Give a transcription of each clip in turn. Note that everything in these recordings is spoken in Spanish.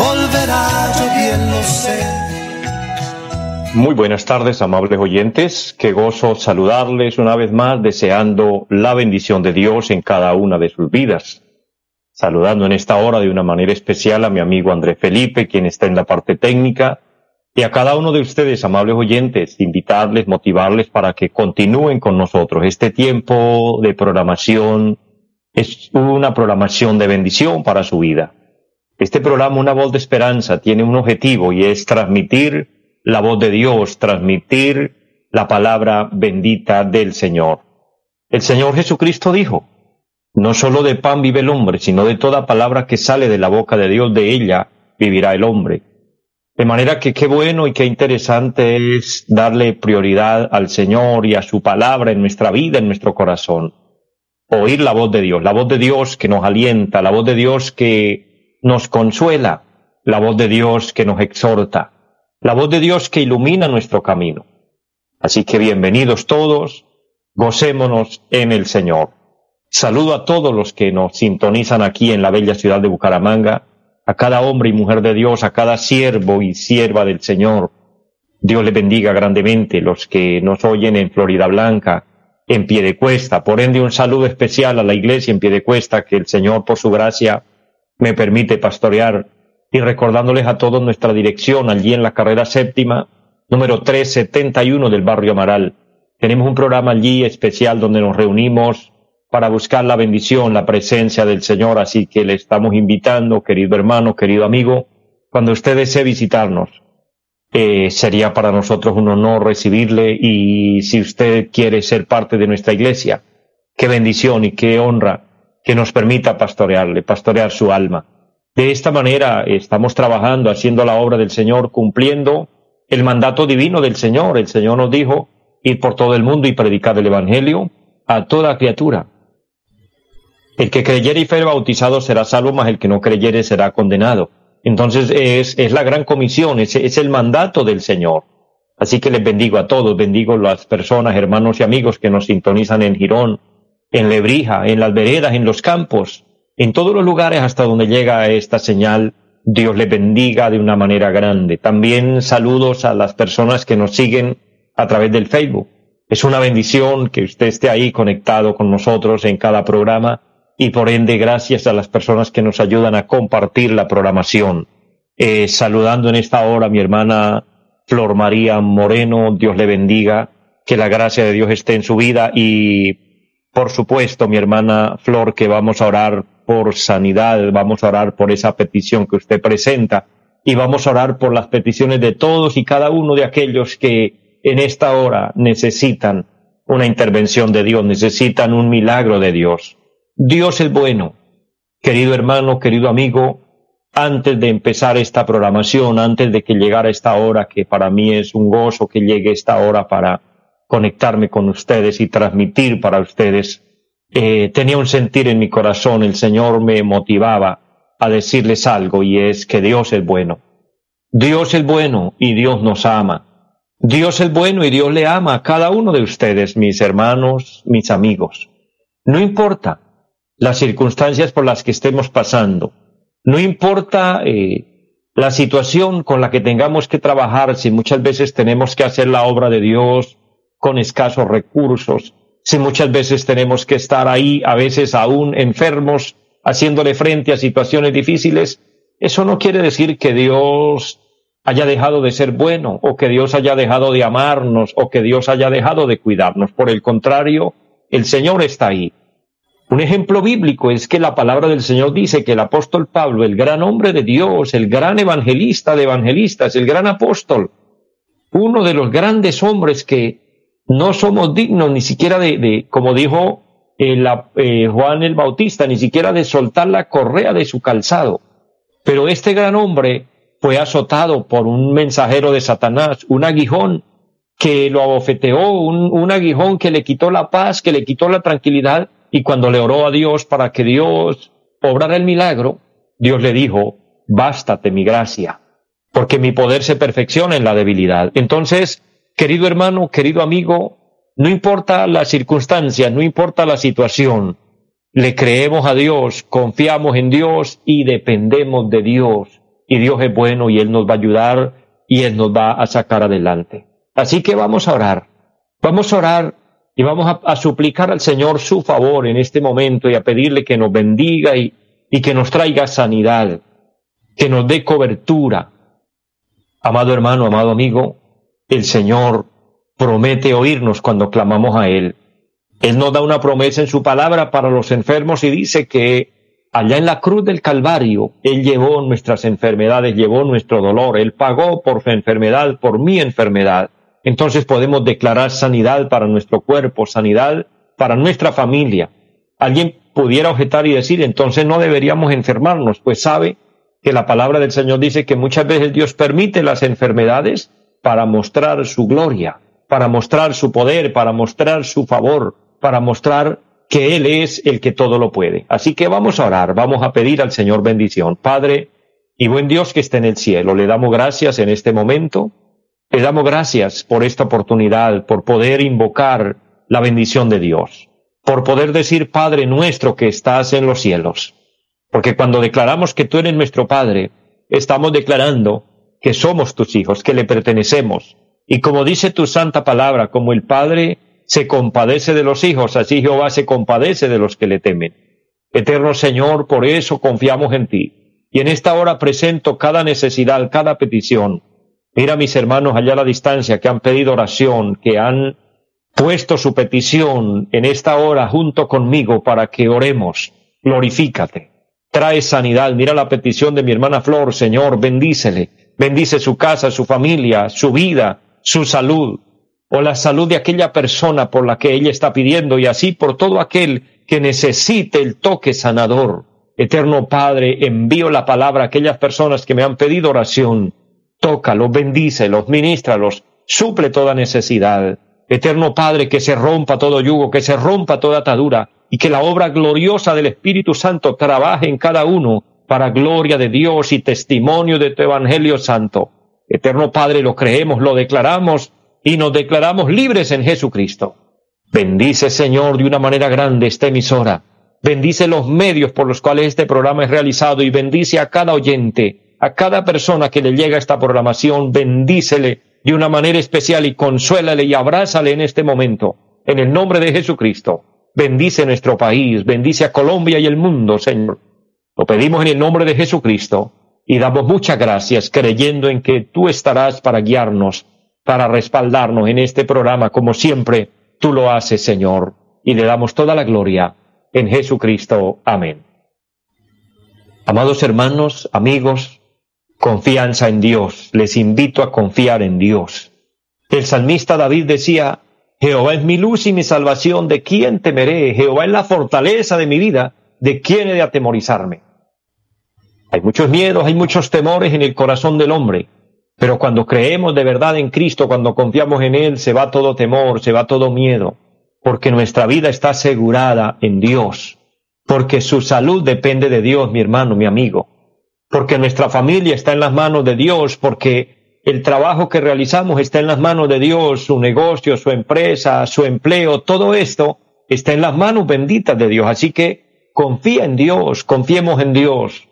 volverá, yo. Muy buenas tardes, amables oyentes. Qué gozo saludarles una vez más, deseando la bendición de Dios en cada una de sus vidas. Saludando en esta hora de una manera especial a mi amigo Andrés Felipe, quien está en la parte técnica, y a cada uno de ustedes, amables oyentes, invitarles, motivarles para que continúen con nosotros. Este tiempo de programación es una programación de bendición para su vida. Este programa, Una Voz de Esperanza, tiene un objetivo y es transmitir la voz de Dios, transmitir la palabra bendita del Señor. El Señor Jesucristo dijo, no solo de pan vive el hombre, sino de toda palabra que sale de la boca de Dios, de ella vivirá el hombre. De manera que qué bueno y qué interesante es darle prioridad al Señor y a su palabra en nuestra vida, en nuestro corazón. Oír la voz de Dios, la voz de Dios que nos alienta, la voz de Dios que nos consuela, la voz de Dios que nos exhorta la voz de Dios que ilumina nuestro camino. Así que bienvenidos todos, gocémonos en el Señor. Saludo a todos los que nos sintonizan aquí en la bella ciudad de Bucaramanga, a cada hombre y mujer de Dios, a cada siervo y sierva del Señor. Dios le bendiga grandemente los que nos oyen en Florida Blanca, en pie de cuesta. Por ende, un saludo especial a la iglesia en pie de cuesta que el Señor, por su gracia, me permite pastorear y recordándoles a todos nuestra dirección allí en la carrera séptima, número 371 del barrio Amaral. Tenemos un programa allí especial donde nos reunimos para buscar la bendición, la presencia del Señor, así que le estamos invitando, querido hermano, querido amigo, cuando usted desee visitarnos, eh, sería para nosotros un honor recibirle y si usted quiere ser parte de nuestra iglesia, qué bendición y qué honra que nos permita pastorearle, pastorear su alma. De esta manera estamos trabajando, haciendo la obra del Señor, cumpliendo el mandato divino del Señor. El Señor nos dijo ir por todo el mundo y predicar el Evangelio a toda criatura. El que creyere y fuere bautizado será salvo, mas el que no creyere será condenado. Entonces es, es la gran comisión, es, es el mandato del Señor. Así que les bendigo a todos, bendigo a las personas, hermanos y amigos que nos sintonizan en Girón, en Lebrija, en las veredas, en los campos, en todos los lugares hasta donde llega esta señal, Dios le bendiga de una manera grande. También saludos a las personas que nos siguen a través del Facebook. Es una bendición que usted esté ahí conectado con nosotros en cada programa y por ende gracias a las personas que nos ayudan a compartir la programación. Eh, saludando en esta hora a mi hermana Flor María Moreno, Dios le bendiga, que la gracia de Dios esté en su vida y por supuesto mi hermana Flor que vamos a orar por sanidad, vamos a orar por esa petición que usted presenta y vamos a orar por las peticiones de todos y cada uno de aquellos que en esta hora necesitan una intervención de Dios, necesitan un milagro de Dios. Dios es bueno. Querido hermano, querido amigo, antes de empezar esta programación, antes de que llegara esta hora, que para mí es un gozo que llegue esta hora para conectarme con ustedes y transmitir para ustedes eh, tenía un sentir en mi corazón, el Señor me motivaba a decirles algo y es que Dios es bueno. Dios es bueno y Dios nos ama. Dios es bueno y Dios le ama a cada uno de ustedes, mis hermanos, mis amigos. No importa las circunstancias por las que estemos pasando, no importa eh, la situación con la que tengamos que trabajar, si muchas veces tenemos que hacer la obra de Dios con escasos recursos, si muchas veces tenemos que estar ahí, a veces aún enfermos, haciéndole frente a situaciones difíciles, eso no quiere decir que Dios haya dejado de ser bueno, o que Dios haya dejado de amarnos, o que Dios haya dejado de cuidarnos. Por el contrario, el Señor está ahí. Un ejemplo bíblico es que la palabra del Señor dice que el apóstol Pablo, el gran hombre de Dios, el gran evangelista de evangelistas, el gran apóstol, uno de los grandes hombres que no somos dignos ni siquiera de, como dijo eh, eh, Juan el Bautista, ni siquiera de soltar la correa de su calzado. Pero este gran hombre fue azotado por un mensajero de Satanás, un aguijón que lo abofeteó, un, un aguijón que le quitó la paz, que le quitó la tranquilidad, y cuando le oró a Dios para que Dios obrara el milagro, Dios le dijo, bástate mi gracia, porque mi poder se perfecciona en la debilidad. Entonces, querido hermano, querido amigo, no importa la circunstancia, no importa la situación, le creemos a Dios, confiamos en Dios y dependemos de Dios. Y Dios es bueno y Él nos va a ayudar y Él nos va a sacar adelante. Así que vamos a orar. Vamos a orar y vamos a, suplicar al Señor su favor en este momento y a pedirle que nos bendiga y que nos traiga sanidad, que nos dé cobertura. Amado hermano, amado amigo, el Señor promete oírnos cuando clamamos a Él. Él nos da una promesa en su palabra para los enfermos y dice que allá en la cruz del Calvario, Él llevó nuestras enfermedades, llevó nuestro dolor, Él pagó por su enfermedad, por mi enfermedad entonces podemos declarar sanidad para nuestro cuerpo, sanidad para nuestra familia. Alguien pudiera objetar y decir, entonces no deberíamos enfermarnos, pues sabe que la palabra del Señor dice que muchas veces Dios permite las enfermedades para mostrar su gloria, para mostrar su poder, para mostrar su favor, para mostrar que Él es el que todo lo puede. Así que vamos a orar, vamos a pedir al Señor bendición. Padre y buen Dios que esté en el cielo, le damos gracias en este momento le damos gracias por esta oportunidad, por poder invocar la bendición de Dios, por poder decir Padre nuestro que estás en los cielos. Porque cuando declaramos que tú eres nuestro Padre, estamos declarando que somos tus hijos, que le pertenecemos. Y como dice tu santa palabra, como el Padre se compadece de los hijos, así Jehová se compadece de los que le temen. Eterno Señor, por eso confiamos en ti. Y en esta hora presento cada necesidad, cada petición, Mira mis hermanos allá a la distancia que han pedido oración, que han puesto su petición en esta hora junto conmigo para que oremos. Glorifícate. Trae sanidad. Mira la petición de mi hermana Flor, Señor, bendícele. Bendice su casa, su familia, su vida, su salud, o la salud de aquella persona por la que ella está pidiendo, y así por todo aquel que necesite el toque sanador. Eterno Padre, envío la palabra a aquellas personas que me han pedido oración tócalos, bendícelos, ministralos, suple toda necesidad. Eterno Padre, que se rompa todo yugo, que se rompa toda atadura, y que la obra gloriosa del Espíritu Santo trabaje en cada uno para gloria de Dios y testimonio de tu Evangelio Santo. Eterno Padre, lo creemos, lo declaramos y nos declaramos libres en Jesucristo. Bendice, Señor, de una manera grande esta emisora. Bendice los medios por los cuales este programa es realizado y bendice a cada oyente a cada persona que le llega esta programación, bendícele de una manera especial y consuélale y abrázale en este momento. En el nombre de Jesucristo, bendice nuestro país, bendice a Colombia y el mundo, Señor. Lo pedimos en el nombre de Jesucristo y damos muchas gracias creyendo en que tú estarás para guiarnos, para respaldarnos en este programa, como siempre tú lo haces, Señor. Y le damos toda la gloria en Jesucristo. Amén. Amados hermanos, amigos, confianza en Dios. Les invito a confiar en Dios. El salmista David decía, Jehová es mi luz y mi salvación, ¿de quién temeré? Jehová es la fortaleza de mi vida, ¿de quién he de atemorizarme? Hay muchos miedos, hay muchos temores en el corazón del hombre, pero cuando creemos de verdad en Cristo, cuando confiamos en Él, se va todo temor, se va todo miedo, porque nuestra vida está asegurada en Dios, porque su salud depende de Dios, mi hermano, mi amigo porque nuestra familia está en las manos de Dios, porque el trabajo que realizamos está en las manos de Dios, su negocio, su empresa, su empleo, todo esto está en las manos benditas de Dios. Así que confía en Dios, confiemos en Dios.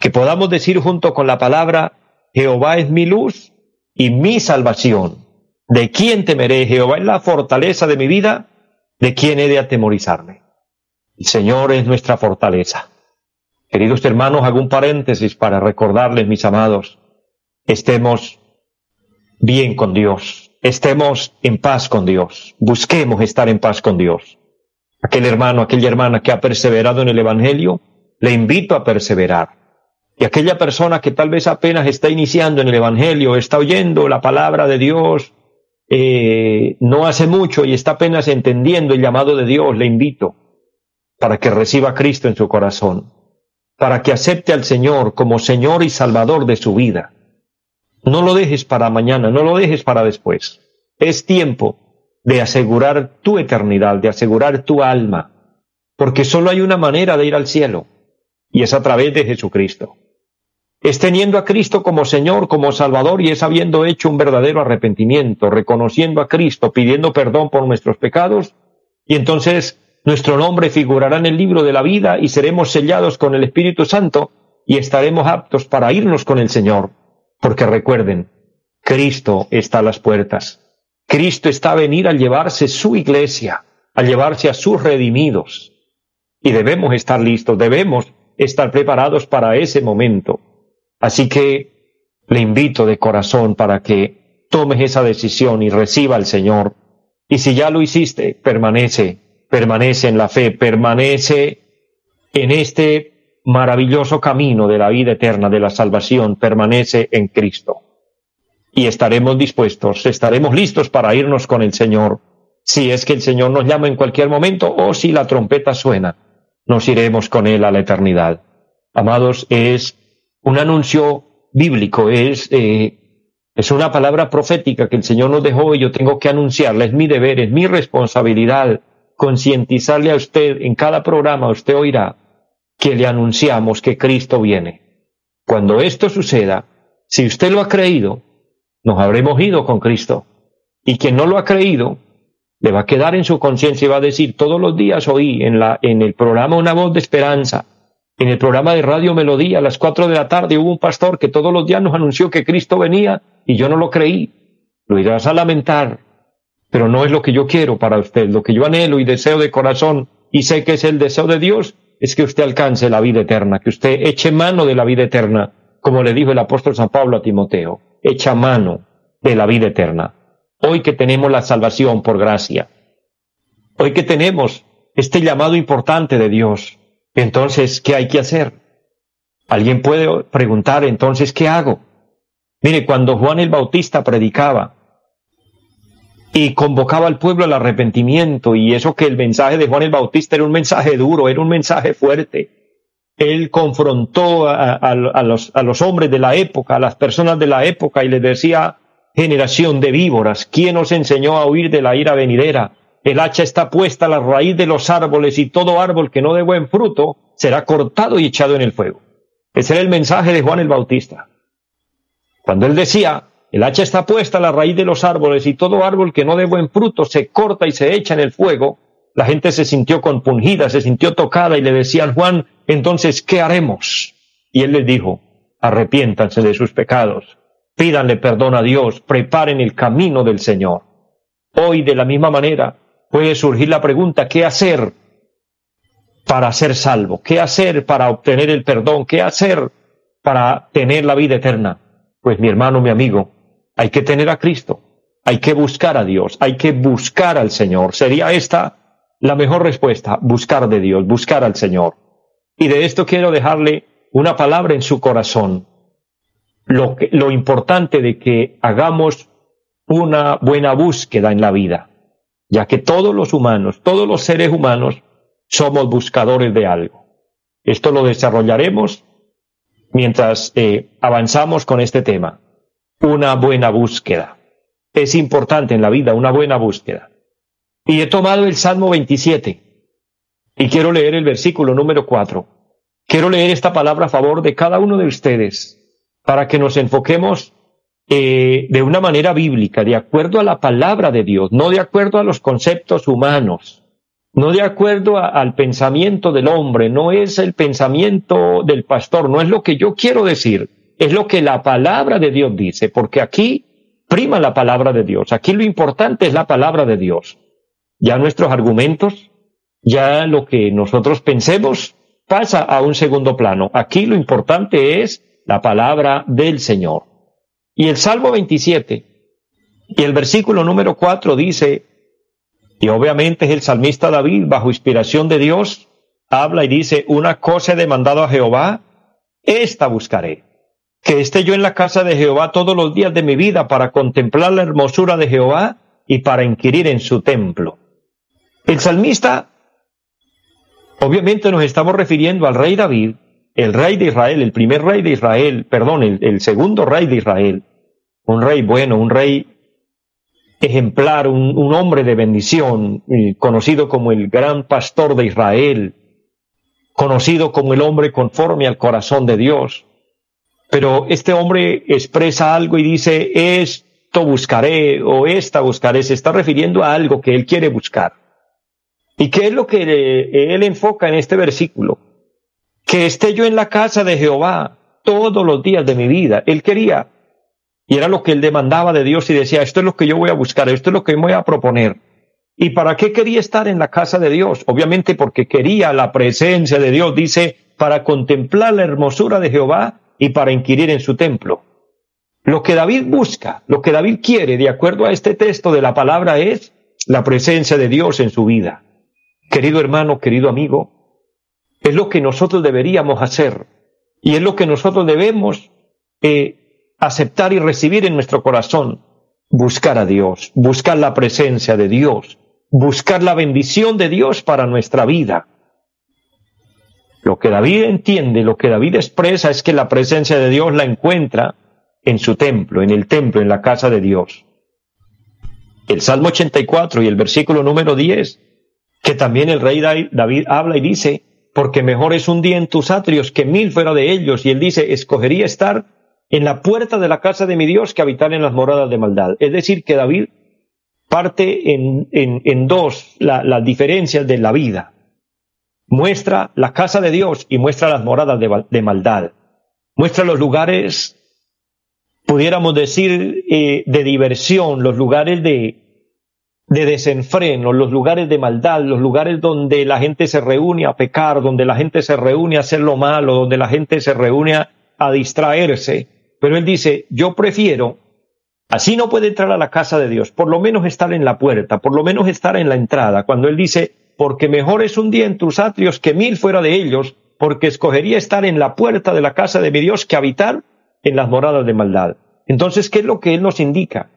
Que podamos decir junto con la palabra, Jehová es mi luz y mi salvación. ¿De quién temeré? Jehová es la fortaleza de mi vida. ¿De quién he de atemorizarme? El Señor es nuestra fortaleza. Queridos hermanos, hago un paréntesis para recordarles, mis amados, estemos bien con Dios, estemos en paz con Dios, busquemos estar en paz con Dios. Aquel hermano, aquella hermana que ha perseverado en el Evangelio, le invito a perseverar. Y aquella persona que tal vez apenas está iniciando en el Evangelio, está oyendo la palabra de Dios, eh, no hace mucho y está apenas entendiendo el llamado de Dios, le invito para que reciba a Cristo en su corazón para que acepte al Señor como Señor y Salvador de su vida. No lo dejes para mañana, no lo dejes para después. Es tiempo de asegurar tu eternidad, de asegurar tu alma, porque solo hay una manera de ir al cielo, y es a través de Jesucristo. Es teniendo a Cristo como Señor, como Salvador, y es habiendo hecho un verdadero arrepentimiento, reconociendo a Cristo, pidiendo perdón por nuestros pecados, y entonces nuestro nombre figurará en el libro de la vida y seremos sellados con el Espíritu Santo y estaremos aptos para irnos con el Señor. Porque recuerden, Cristo está a las puertas. Cristo está a venir a llevarse su iglesia, a llevarse a sus redimidos. Y debemos estar listos, debemos estar preparados para ese momento. Así que le invito de corazón para que tomes esa decisión y reciba al Señor. Y si ya lo hiciste, permanece permanece en la fe, permanece en este maravilloso camino de la vida eterna, de la salvación, permanece en Cristo. Y estaremos dispuestos, estaremos listos para irnos con el Señor. Si es que el Señor nos llama en cualquier momento o si la trompeta suena, nos iremos con Él a la eternidad. Amados, es un anuncio bíblico, es, eh, es una palabra profética que el Señor nos dejó y yo tengo que anunciarla, es mi deber, es mi responsabilidad concientizarle a usted en cada programa, usted oirá que le anunciamos que Cristo viene. Cuando esto suceda, si usted lo ha creído, nos habremos ido con Cristo. Y quien no lo ha creído, le va a quedar en su conciencia y va a decir, todos los días oí en, la, en el programa Una voz de esperanza, en el programa de Radio Melodía, a las cuatro de la tarde hubo un pastor que todos los días nos anunció que Cristo venía y yo no lo creí. Lo irás a lamentar, pero no es lo que yo quiero para usted. Lo que yo anhelo y deseo de corazón, y sé que es el deseo de Dios, es que usted alcance la vida eterna, que usted eche mano de la vida eterna, como le dijo el apóstol San Pablo a Timoteo, echa mano de la vida eterna. Hoy que tenemos la salvación por gracia, hoy que tenemos este llamado importante de Dios, entonces, ¿qué hay que hacer? Alguien puede preguntar, entonces, ¿qué hago? Mire, cuando Juan el Bautista predicaba, y convocaba al pueblo al arrepentimiento y eso que el mensaje de Juan el Bautista era un mensaje duro, era un mensaje fuerte. Él confrontó a, los, a los hombres de la época, a las personas de la época y les decía, generación de víboras, ¿quién os enseñó a huir de la ira venidera? El hacha está puesta a la raíz de los árboles y todo árbol que no dé buen fruto será cortado y echado en el fuego. Ese era el mensaje de Juan el Bautista. Cuando él decía, el hacha está puesta a la raíz de los árboles y todo árbol que no dé buen fruto se corta y se echa en el fuego. La gente se sintió compungida, se sintió tocada y le decían, Juan, entonces, ¿qué haremos? Y él les dijo, arrepiéntanse de sus pecados, pídanle perdón a Dios, preparen el camino del Señor. Hoy, de la misma manera, puede surgir la pregunta, ¿qué hacer para ser salvo? ¿Qué hacer para obtener el perdón? ¿Qué hacer para tener la vida eterna? Pues mi hermano, mi amigo, hay que tener a Cristo, hay que buscar a Dios, hay que buscar al Señor. Sería esta la mejor respuesta, buscar de Dios, buscar al Señor. Y de esto quiero dejarle una palabra en su corazón. Lo, lo importante de que hagamos una buena búsqueda en la vida, ya que todos los humanos, todos los seres humanos, somos buscadores de algo. Esto lo desarrollaremos mientras eh, avanzamos con este tema una buena búsqueda. Es importante en la vida una buena búsqueda. Y he tomado el Salmo 27 y quiero leer el versículo número 4. Quiero leer esta palabra a favor de cada uno de ustedes para que nos enfoquemos eh, de una manera bíblica, de acuerdo a la palabra de Dios, no de acuerdo a los conceptos humanos, no de acuerdo al pensamiento del hombre, no es el pensamiento del pastor, no es lo que yo quiero decir, es lo que la palabra de Dios dice, porque aquí prima la palabra de Dios. Aquí lo importante es la palabra de Dios. Ya nuestros argumentos, ya lo que nosotros pensemos pasa a un segundo plano. Aquí lo importante es la palabra del Señor. Y el Salmo 27 y el versículo número 4 dice, y obviamente es el salmista David, bajo inspiración de Dios, habla y dice, una cosa he demandado a Jehová, esta buscaré que esté yo en la casa de Jehová todos los días de mi vida para contemplar la hermosura de Jehová y para inquirir en su templo. El salmista, obviamente nos estamos refiriendo al rey David, el rey de Israel, el primer rey de Israel, perdón, el, segundo rey de Israel, un rey bueno, un rey ejemplar, un, hombre de bendición, eh, conocido como el gran pastor de Israel, conocido como el hombre conforme al corazón de Dios. Pero este hombre expresa algo y dice, esto buscaré o esta buscaré, se está refiriendo a algo que él quiere buscar. ¿Y qué es lo que él enfoca en este versículo? Que esté yo en la casa de Jehová todos los días de mi vida. Él quería, y era lo que él demandaba de Dios y decía, esto es lo que yo voy a buscar, esto es lo que me voy a proponer. ¿Y para qué quería estar en la casa de Dios? Obviamente porque quería la presencia de Dios, dice, para contemplar la hermosura de Jehová y para inquirir en su templo. Lo que David busca, lo que David quiere, de acuerdo a este texto de la palabra, es la presencia de Dios en su vida querido hermano, querido amigo, es lo que nosotros deberíamos hacer y es lo que nosotros debemos eh, aceptar y recibir en nuestro corazón. Buscar a Dios, buscar la presencia de Dios, buscar la bendición de Dios para nuestra vida. Lo que David entiende, lo que David expresa es que la presencia de Dios la encuentra en su templo, en el templo, en la casa de Dios. El Salmo 84 y el versículo número 10 que también el rey David habla y dice, porque mejor es un día en tus atrios que mil fuera de ellos. Y él dice, escogería estar en la puerta de la casa de mi Dios que habitar en las moradas de maldad. Es decir, que David parte en, en, dos las diferencias de la vida. Muestra la casa de Dios y muestra las moradas de, maldad. Muestra los lugares, pudiéramos decir, eh, de diversión, los lugares de, de desenfreno, los lugares de maldad, los lugares donde la gente se reúne a pecar, donde la gente se reúne a hacer lo malo, donde la gente se reúne a, distraerse. Pero él dice, yo prefiero, así no puede entrar a la casa de Dios, por lo menos estar en la puerta, por lo menos estar en la entrada, cuando él dice, porque mejor es un día en tus atrios que mil fuera de ellos, porque escogería estar en la puerta de la casa de mi Dios que habitar en las moradas de maldad. Entonces, ¿qué es lo que él nos indica?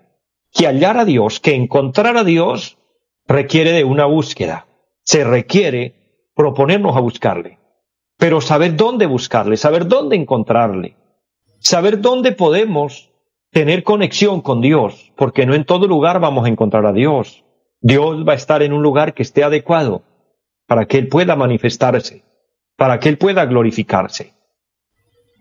Que hallar a Dios, que encontrar a Dios, requiere de una búsqueda. Se requiere proponernos a buscarle. Pero saber dónde buscarle, saber dónde encontrarle, saber dónde podemos tener conexión con Dios, porque no en todo lugar vamos a encontrar a Dios. Dios va a estar en un lugar que esté adecuado para que Él pueda manifestarse, para que Él pueda glorificarse.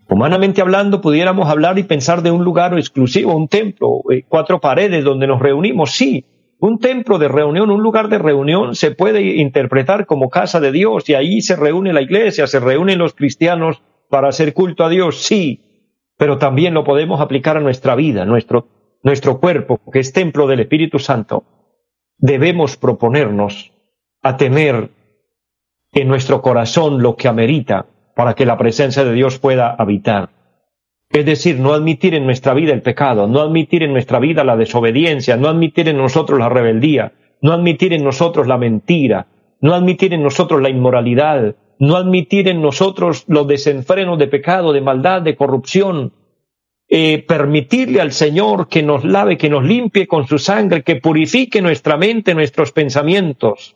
Humanamente hablando, pudiéramos hablar y pensar de un lugar exclusivo, un templo, eh, cuatro paredes donde nos reunimos. Sí, un templo de reunión, un lugar de reunión se puede interpretar como casa de Dios y ahí se reúne la iglesia, se reúnen los cristianos para hacer culto a Dios, sí, pero también lo podemos aplicar a nuestra vida, nuestro, nuestro cuerpo, que es templo del Espíritu Santo. Debemos proponernos a tener en nuestro corazón lo que amerita para que la presencia de Dios pueda habitar. Es decir, no admitir en nuestra vida el pecado, no admitir en nuestra vida la desobediencia, no admitir en nosotros la rebeldía, no admitir en nosotros la mentira, no admitir en nosotros la inmoralidad, no admitir en nosotros los desenfrenos de pecado, de maldad, de corrupción, eh, permitirle al Señor que nos lave, que nos limpie con su sangre, que purifique nuestra mente, nuestros pensamientos,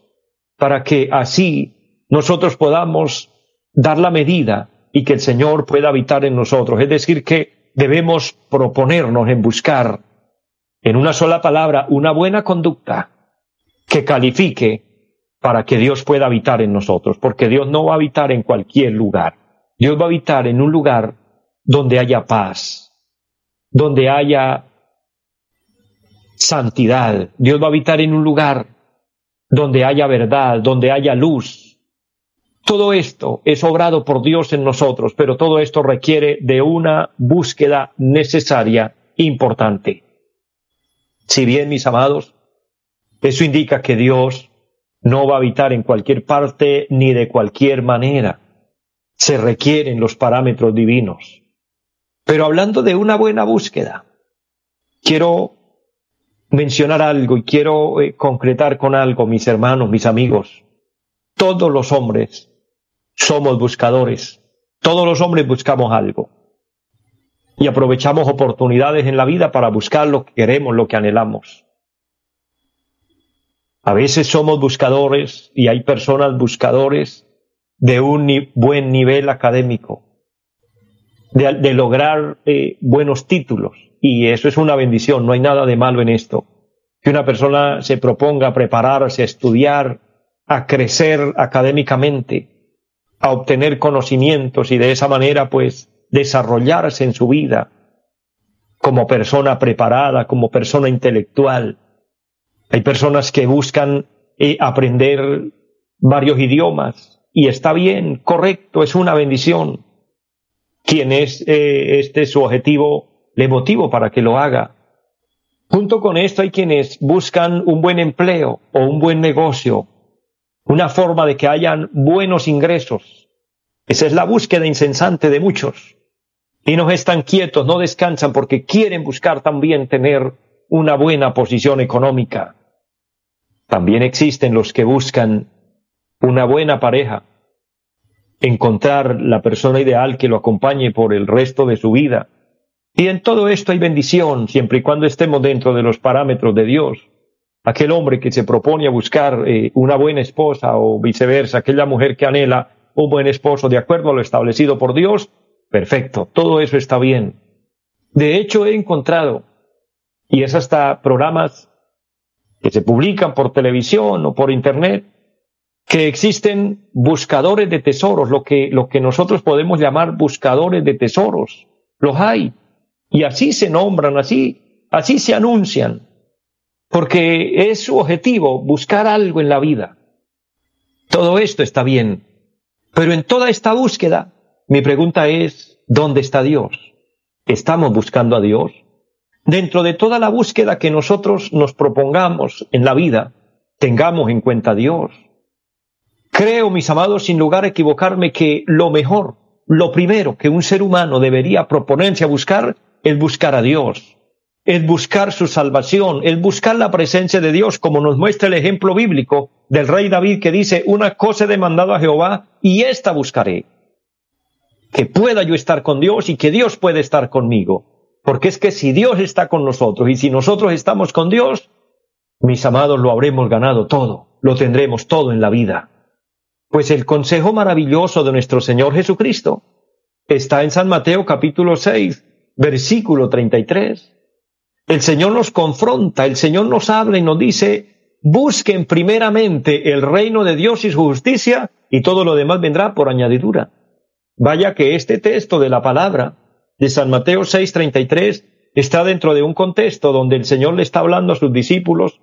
para que así nosotros podamos dar la medida y que el Señor pueda habitar en nosotros. Es decir, que debemos proponernos en buscar, en una sola palabra, una buena conducta que califique para que Dios pueda habitar en nosotros, porque Dios no va a habitar en cualquier lugar. Dios va a habitar en un lugar donde haya paz, donde haya santidad. Dios va a habitar en un lugar donde haya verdad, donde haya luz, todo esto es obrado por Dios en nosotros, pero todo esto requiere de una búsqueda necesaria, importante. Si bien, mis amados, eso indica que Dios no va a habitar en cualquier parte ni de cualquier manera. Se requieren los parámetros divinos. Pero hablando de una buena búsqueda, quiero mencionar algo y quiero eh, concretar con algo, mis hermanos, mis amigos. Todos los hombres somos buscadores. Todos los hombres buscamos algo. Y aprovechamos oportunidades en la vida para buscar lo que queremos, lo que anhelamos. A veces somos buscadores y hay personas buscadores de un buen nivel académico. de, lograr eh, buenos títulos. Y eso es una bendición, no hay nada de malo en esto. Que una persona se proponga a prepararse, a estudiar, a crecer académicamente, a obtener conocimientos y de esa manera pues desarrollarse en su vida como persona preparada, como persona intelectual. Hay personas que buscan eh, aprender varios idiomas y está bien, correcto, es una bendición. Quien es eh, este su objetivo, le motivo para que lo haga. Junto con esto hay quienes buscan un buen empleo o un buen negocio, una forma de que hayan buenos ingresos. Esa es la búsqueda incesante de muchos. Y no están quietos, no descansan porque quieren buscar también tener una buena posición económica. También existen los que buscan una buena pareja, encontrar la persona ideal que lo acompañe por el resto de su vida. Y en todo esto hay bendición, siempre y cuando estemos dentro de los parámetros de Dios. Aquel hombre que se propone a buscar eh, una buena esposa o viceversa, aquella mujer que anhela un buen esposo de acuerdo a lo establecido por Dios, perfecto, todo eso está bien. De hecho, he encontrado, y es hasta programas que se publican por televisión o por internet, que existen buscadores de tesoros, lo que, lo que nosotros podemos llamar buscadores de tesoros. Los hay. Y así se nombran, así, así se anuncian. Porque es su objetivo buscar algo en la vida. Todo esto está bien. Pero en toda esta búsqueda, mi pregunta es, ¿dónde está Dios? ¿Estamos buscando a Dios? Dentro de toda la búsqueda que nosotros nos propongamos en la vida, tengamos en cuenta a Dios. Creo, mis amados, sin lugar a equivocarme, que lo mejor, lo primero que un ser humano debería proponerse a buscar es buscar a Dios, es buscar su salvación, es buscar la presencia de Dios, como nos muestra el ejemplo bíblico del rey David que dice, una cosa he demandado a Jehová y esta buscaré, que pueda yo estar con Dios y que Dios puede estar conmigo. Porque es que si Dios está con nosotros y si nosotros estamos con Dios, mis amados, lo habremos ganado todo, lo tendremos todo en la vida. Pues el consejo maravilloso de nuestro Señor Jesucristo está en San Mateo capítulo 6, versículo 33. El Señor nos confronta, el Señor nos habla y nos dice, busquen primeramente el reino de Dios y su justicia y todo lo demás vendrá por añadidura. Vaya que este texto de la palabra de San Mateo 6:33 está dentro de un contexto donde el Señor le está hablando a sus discípulos,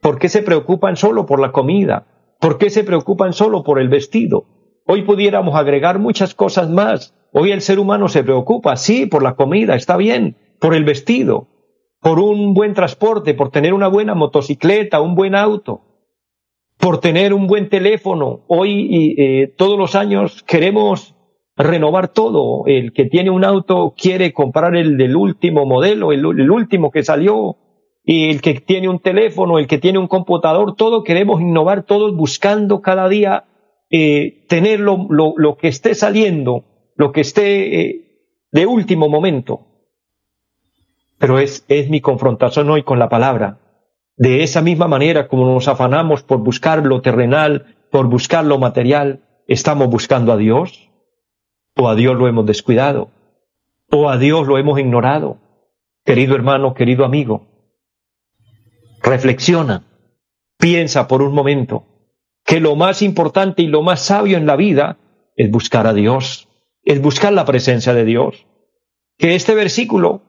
¿por qué se preocupan solo por la comida? ¿Por qué se preocupan solo por el vestido? Hoy pudiéramos agregar muchas cosas más. Hoy el ser humano se preocupa, sí, por la comida, está bien, por el vestido, por un buen transporte, por tener una buena motocicleta, un buen auto, por tener un buen teléfono. Hoy eh, todos los años queremos renovar todo. El que tiene un auto quiere comprar el del último modelo, el, último que salió. Y el que tiene un teléfono, el que tiene un computador, todo queremos innovar, todos buscando cada día eh, tener lo, que esté saliendo, lo que esté eh, de último momento. Pero es, es mi confrontación hoy con la palabra. De esa misma manera como nos afanamos por buscar lo terrenal, por buscar lo material, estamos buscando a Dios o a Dios lo hemos descuidado, o a Dios lo hemos ignorado. Querido hermano, querido amigo, reflexiona, piensa por un momento que lo más importante y lo más sabio en la vida es buscar a Dios, es buscar la presencia de Dios. Que este versículo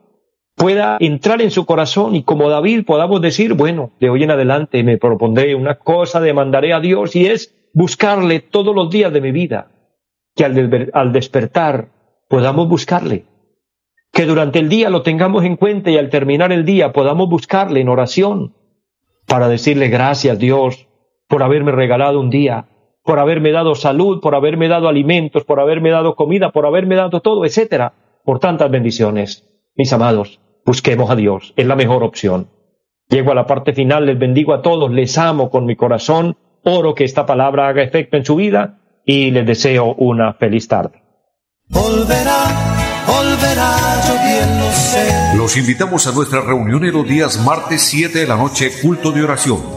pueda entrar en su corazón y como David podamos decir, bueno, de hoy en adelante me propondré una cosa, demandaré a Dios y es buscarle todos los días de mi vida que al, despertar podamos buscarle, que durante el día lo tengamos en cuenta y al terminar el día podamos buscarle en oración para decirle gracias Dios por haberme regalado un día, por haberme dado salud, por haberme dado alimentos, por haberme dado comida, por haberme dado todo, etcétera, por tantas bendiciones. Mis amados, busquemos a Dios, es la mejor opción. Llego a la parte final, les bendigo a todos, les amo con mi corazón, oro que esta palabra haga efecto en su vida y les deseo una feliz tarde. Los invitamos a nuestra reunión en los días martes 7 de la noche, culto de oración